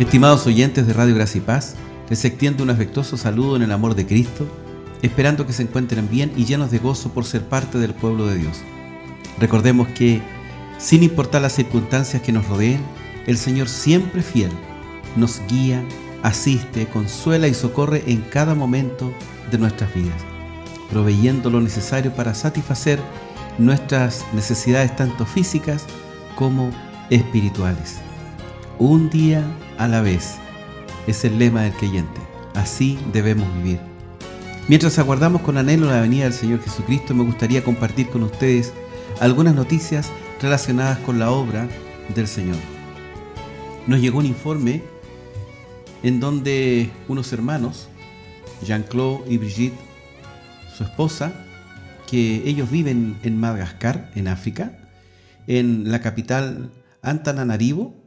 Estimados oyentes de Radio Gracia y Paz, les extiendo un afectuoso saludo en el amor de Cristo, esperando que se encuentren bien y llenos de gozo por ser parte del pueblo de Dios. Recordemos que, sin importar las circunstancias que nos rodeen, el Señor siempre fiel nos guía, asiste, consuela y socorre en cada momento de nuestras vidas, proveyendo lo necesario para satisfacer nuestras necesidades tanto físicas como espirituales. Un día a la vez es el lema del creyente. Así debemos vivir. Mientras aguardamos con anhelo la venida del Señor Jesucristo, me gustaría compartir con ustedes algunas noticias relacionadas con la obra del Señor. Nos llegó un informe en donde unos hermanos, Jean-Claude y Brigitte, su esposa, que ellos viven en Madagascar, en África, en la capital Antananarivo,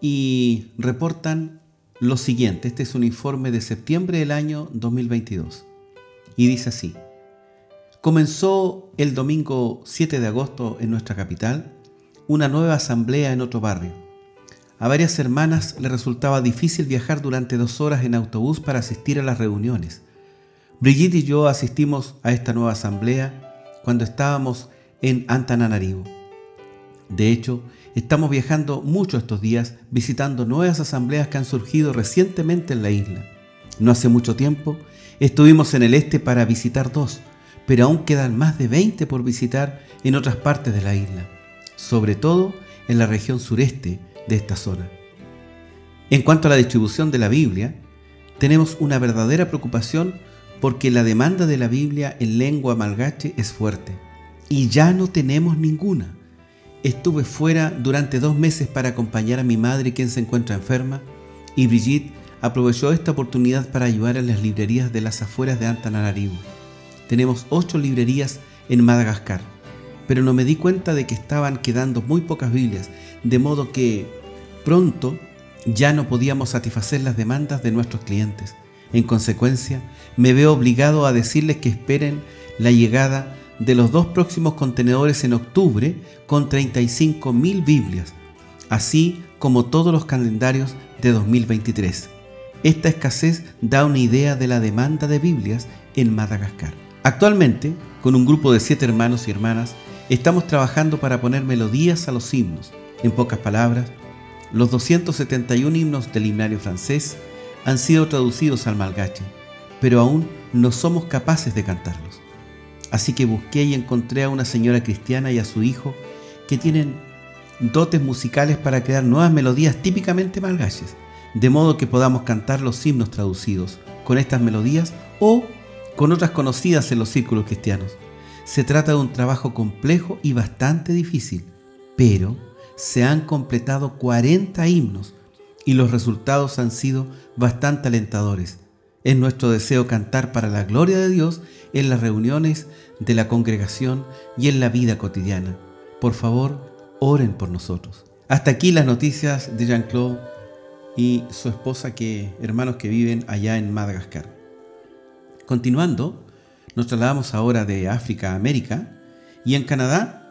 y reportan lo siguiente. Este es un informe de septiembre del año 2022. Y dice así. Comenzó el domingo 7 de agosto en nuestra capital una nueva asamblea en otro barrio. A varias hermanas le resultaba difícil viajar durante dos horas en autobús para asistir a las reuniones. Brigitte y yo asistimos a esta nueva asamblea cuando estábamos en Antananarivo. De hecho, estamos viajando mucho estos días visitando nuevas asambleas que han surgido recientemente en la isla. No hace mucho tiempo estuvimos en el este para visitar dos, pero aún quedan más de 20 por visitar en otras partes de la isla, sobre todo en la región sureste de esta zona. En cuanto a la distribución de la Biblia, tenemos una verdadera preocupación porque la demanda de la Biblia en lengua malgache es fuerte y ya no tenemos ninguna. Estuve fuera durante dos meses para acompañar a mi madre quien se encuentra enferma y Brigitte aprovechó esta oportunidad para ayudar a las librerías de las afueras de Antananarivo. Tenemos ocho librerías en Madagascar, pero no me di cuenta de que estaban quedando muy pocas Biblias, de modo que pronto ya no podíamos satisfacer las demandas de nuestros clientes. En consecuencia, me veo obligado a decirles que esperen la llegada de los dos próximos contenedores en octubre con 35.000 Biblias, así como todos los calendarios de 2023. Esta escasez da una idea de la demanda de Biblias en Madagascar. Actualmente, con un grupo de siete hermanos y hermanas, estamos trabajando para poner melodías a los himnos. En pocas palabras, los 271 himnos del himnario francés han sido traducidos al malgache, pero aún no somos capaces de cantarlos. Así que busqué y encontré a una señora cristiana y a su hijo que tienen dotes musicales para crear nuevas melodías típicamente malgaches, de modo que podamos cantar los himnos traducidos con estas melodías o con otras conocidas en los círculos cristianos. Se trata de un trabajo complejo y bastante difícil, pero se han completado 40 himnos y los resultados han sido bastante alentadores. Es nuestro deseo cantar para la gloria de Dios en las reuniones de la congregación y en la vida cotidiana. Por favor, oren por nosotros. Hasta aquí las noticias de Jean-Claude y su esposa, que, hermanos que viven allá en Madagascar. Continuando, nos trasladamos ahora de África a América y en Canadá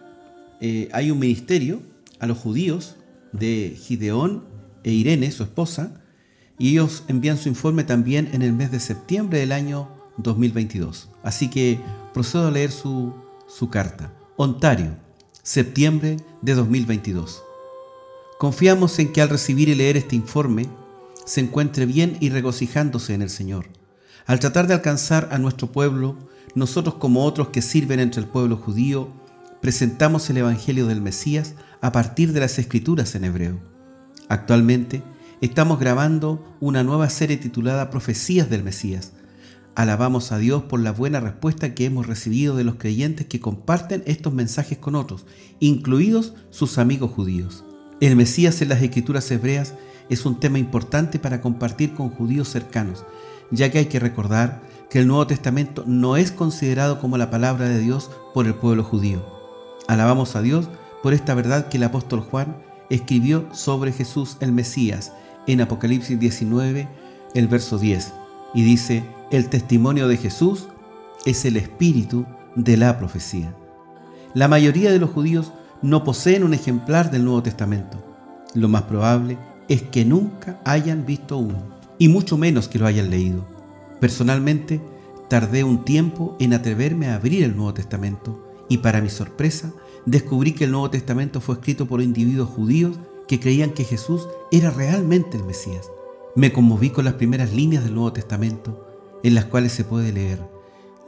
eh, hay un ministerio a los judíos de Gideón e Irene, su esposa, y ellos envían su informe también en el mes de septiembre del año 2022. Así que procedo a leer su, carta. Ontario, septiembre de 2022. Confiamos en que al recibir y leer este informe se encuentre bien y regocijándose en el Señor. Al tratar de alcanzar a nuestro pueblo, nosotros como otros que sirven entre el pueblo judío, presentamos el Evangelio del Mesías a partir de las Escrituras en hebreo. Actualmente estamos grabando una nueva serie titulada Profecías del Mesías, Alabamos a Dios por la buena respuesta que hemos recibido de los creyentes que comparten estos mensajes con otros, incluidos sus amigos judíos. El Mesías en las escrituras hebreas es un tema importante para compartir con judíos cercanos, ya que hay que recordar que el Nuevo Testamento no es considerado como la palabra de Dios por el pueblo judío. Alabamos a Dios por esta verdad que el apóstol Juan escribió sobre Jesús el Mesías en Apocalipsis 19, el verso 10, y dice, el testimonio de Jesús es el espíritu de la profecía. La mayoría de los judíos no poseen un ejemplar del Nuevo Testamento. Lo más probable es que nunca hayan visto uno, y mucho menos que lo hayan leído. Personalmente, tardé un tiempo en atreverme a abrir el Nuevo Testamento, y para mi sorpresa, descubrí que el Nuevo Testamento fue escrito por individuos judíos que creían que Jesús era realmente el Mesías. Me conmoví con las primeras líneas del Nuevo Testamento, en las cuales se puede leer,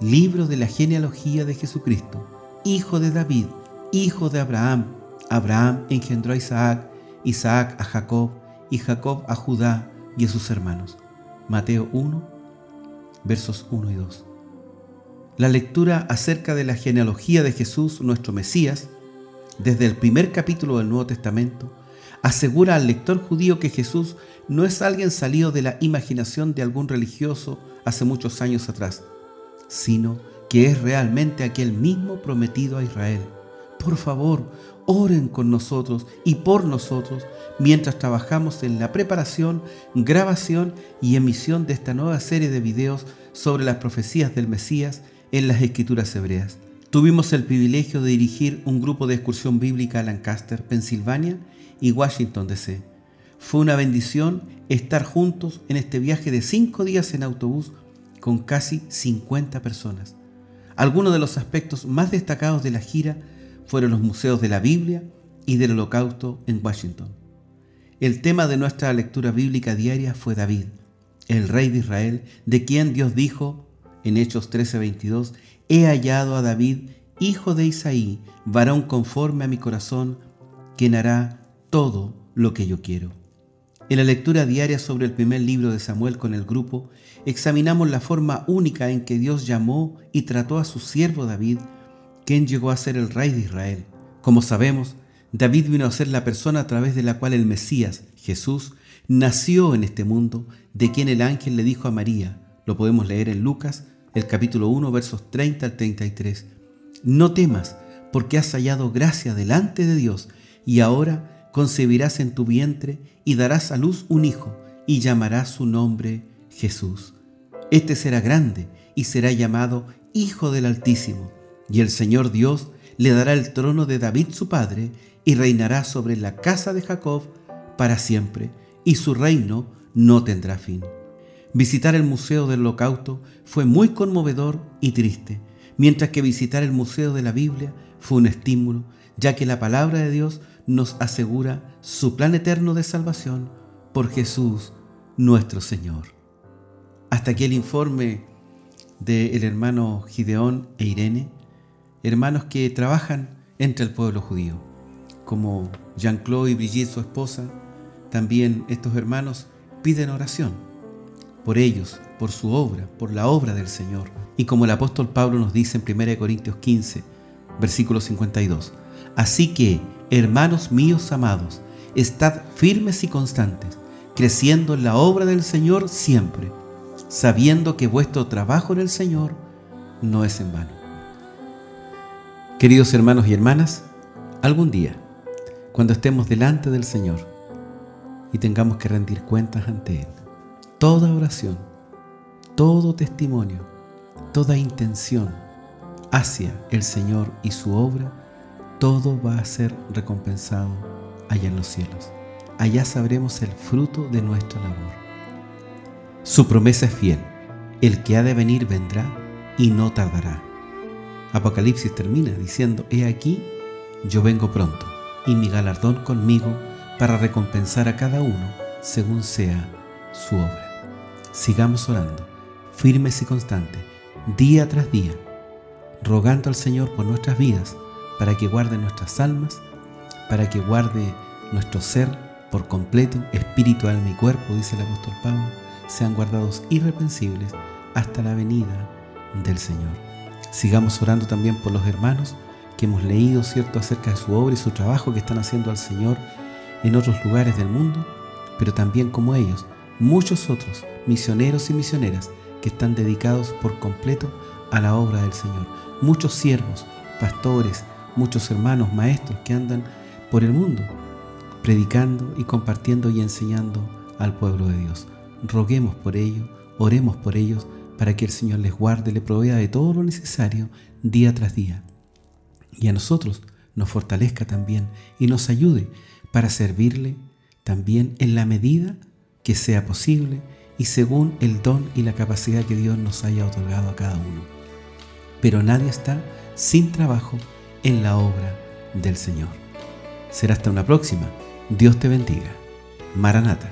libro de la genealogía de Jesucristo, hijo de David, hijo de Abraham. Abraham engendró a Isaac, Isaac a Jacob, y Jacob a Judá y a sus hermanos. Mateo 1, versos 1 y 2. La lectura acerca de la genealogía de Jesús, nuestro Mesías, desde el primer capítulo del Nuevo Testamento, asegura al lector judío que Jesús no es alguien salido de la imaginación de algún religioso hace muchos años atrás, sino que es realmente aquel mismo prometido a Israel. Por favor, oren con nosotros y por nosotros mientras trabajamos en la preparación, grabación y emisión de esta nueva serie de videos sobre las profecías del Mesías en las escrituras hebreas. Tuvimos el privilegio de dirigir un grupo de excursión bíblica a Lancaster, Pensilvania y Washington, D.C. Fue una bendición estar juntos en este viaje de cinco días en autobús con casi 50 personas. Algunos de los aspectos más destacados de la gira fueron los museos de la Biblia y del Holocausto en Washington. El tema de nuestra lectura bíblica diaria fue David, el rey de Israel, de quien Dios dijo en Hechos 13:22, He hallado a David, hijo de Isaí, varón conforme a mi corazón, quien hará todo lo que yo quiero. En la lectura diaria sobre el primer libro de Samuel con el grupo, examinamos la forma única en que Dios llamó y trató a su siervo David, quien llegó a ser el rey de Israel. Como sabemos, David vino a ser la persona a través de la cual el Mesías, Jesús, nació en este mundo, de quien el ángel le dijo a María, lo podemos leer en Lucas, el capítulo 1, versos 30 al 33. No temas, porque has hallado gracia delante de Dios, y ahora concebirás en tu vientre y darás a luz un hijo, y llamarás su nombre Jesús. Este será grande y será llamado Hijo del Altísimo, y el Señor Dios le dará el trono de David su padre, y reinará sobre la casa de Jacob para siempre, y su reino no tendrá fin. Visitar el Museo del Holocausto fue muy conmovedor y triste, mientras que visitar el Museo de la Biblia fue un estímulo, ya que la palabra de Dios nos asegura su plan eterno de salvación por Jesús nuestro Señor. Hasta aquí el informe del hermano Gideón e Irene, hermanos que trabajan entre el pueblo judío, como Jean-Claude y Brigitte, su esposa, también estos hermanos piden oración por ellos, por su obra, por la obra del Señor. Y como el apóstol Pablo nos dice en 1 Corintios 15, versículo 52, Así que, hermanos míos amados, estad firmes y constantes, creciendo en la obra del Señor siempre sabiendo que vuestro trabajo en el Señor no es en vano. Queridos hermanos y hermanas, algún día, cuando estemos delante del Señor y tengamos que rendir cuentas ante Él, toda oración, todo testimonio, toda intención hacia el Señor y su obra, todo va a ser recompensado allá en los cielos. Allá sabremos el fruto de nuestra labor. Su promesa es fiel. El que ha de venir vendrá y no tardará. Apocalipsis termina diciendo, He aquí, yo vengo pronto, y mi galardón conmigo para recompensar a cada uno según sea su obra. Sigamos orando, firmes y constantes, día tras día, rogando al Señor por nuestras vidas, para que guarde nuestras almas, para que guarde nuestro ser por completo, espíritu, alma y cuerpo, dice el apóstol Pablo sean guardados irreprensibles hasta la venida del Señor. Sigamos orando también por los hermanos que hemos leído, ¿cierto?, acerca de su obra y su trabajo que están haciendo al Señor en otros lugares del mundo, pero también como ellos, muchos otros misioneros y misioneras que están dedicados por completo a la obra del Señor. Muchos siervos, pastores, muchos hermanos, maestros que andan por el mundo predicando y compartiendo y enseñando al pueblo de Dios roguemos por ellos, oremos por ellos, para que el Señor les guarde, le provea de todo lo necesario día tras día. Y a nosotros nos fortalezca también y nos ayude para servirle también en la medida que sea posible y según el don y la capacidad que Dios nos haya otorgado a cada uno. Pero nadie está sin trabajo en la obra del Señor. Será hasta una próxima. Dios te bendiga. Maranata.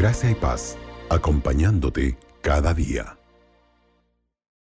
Gracia y Paz, acompañándote cada día.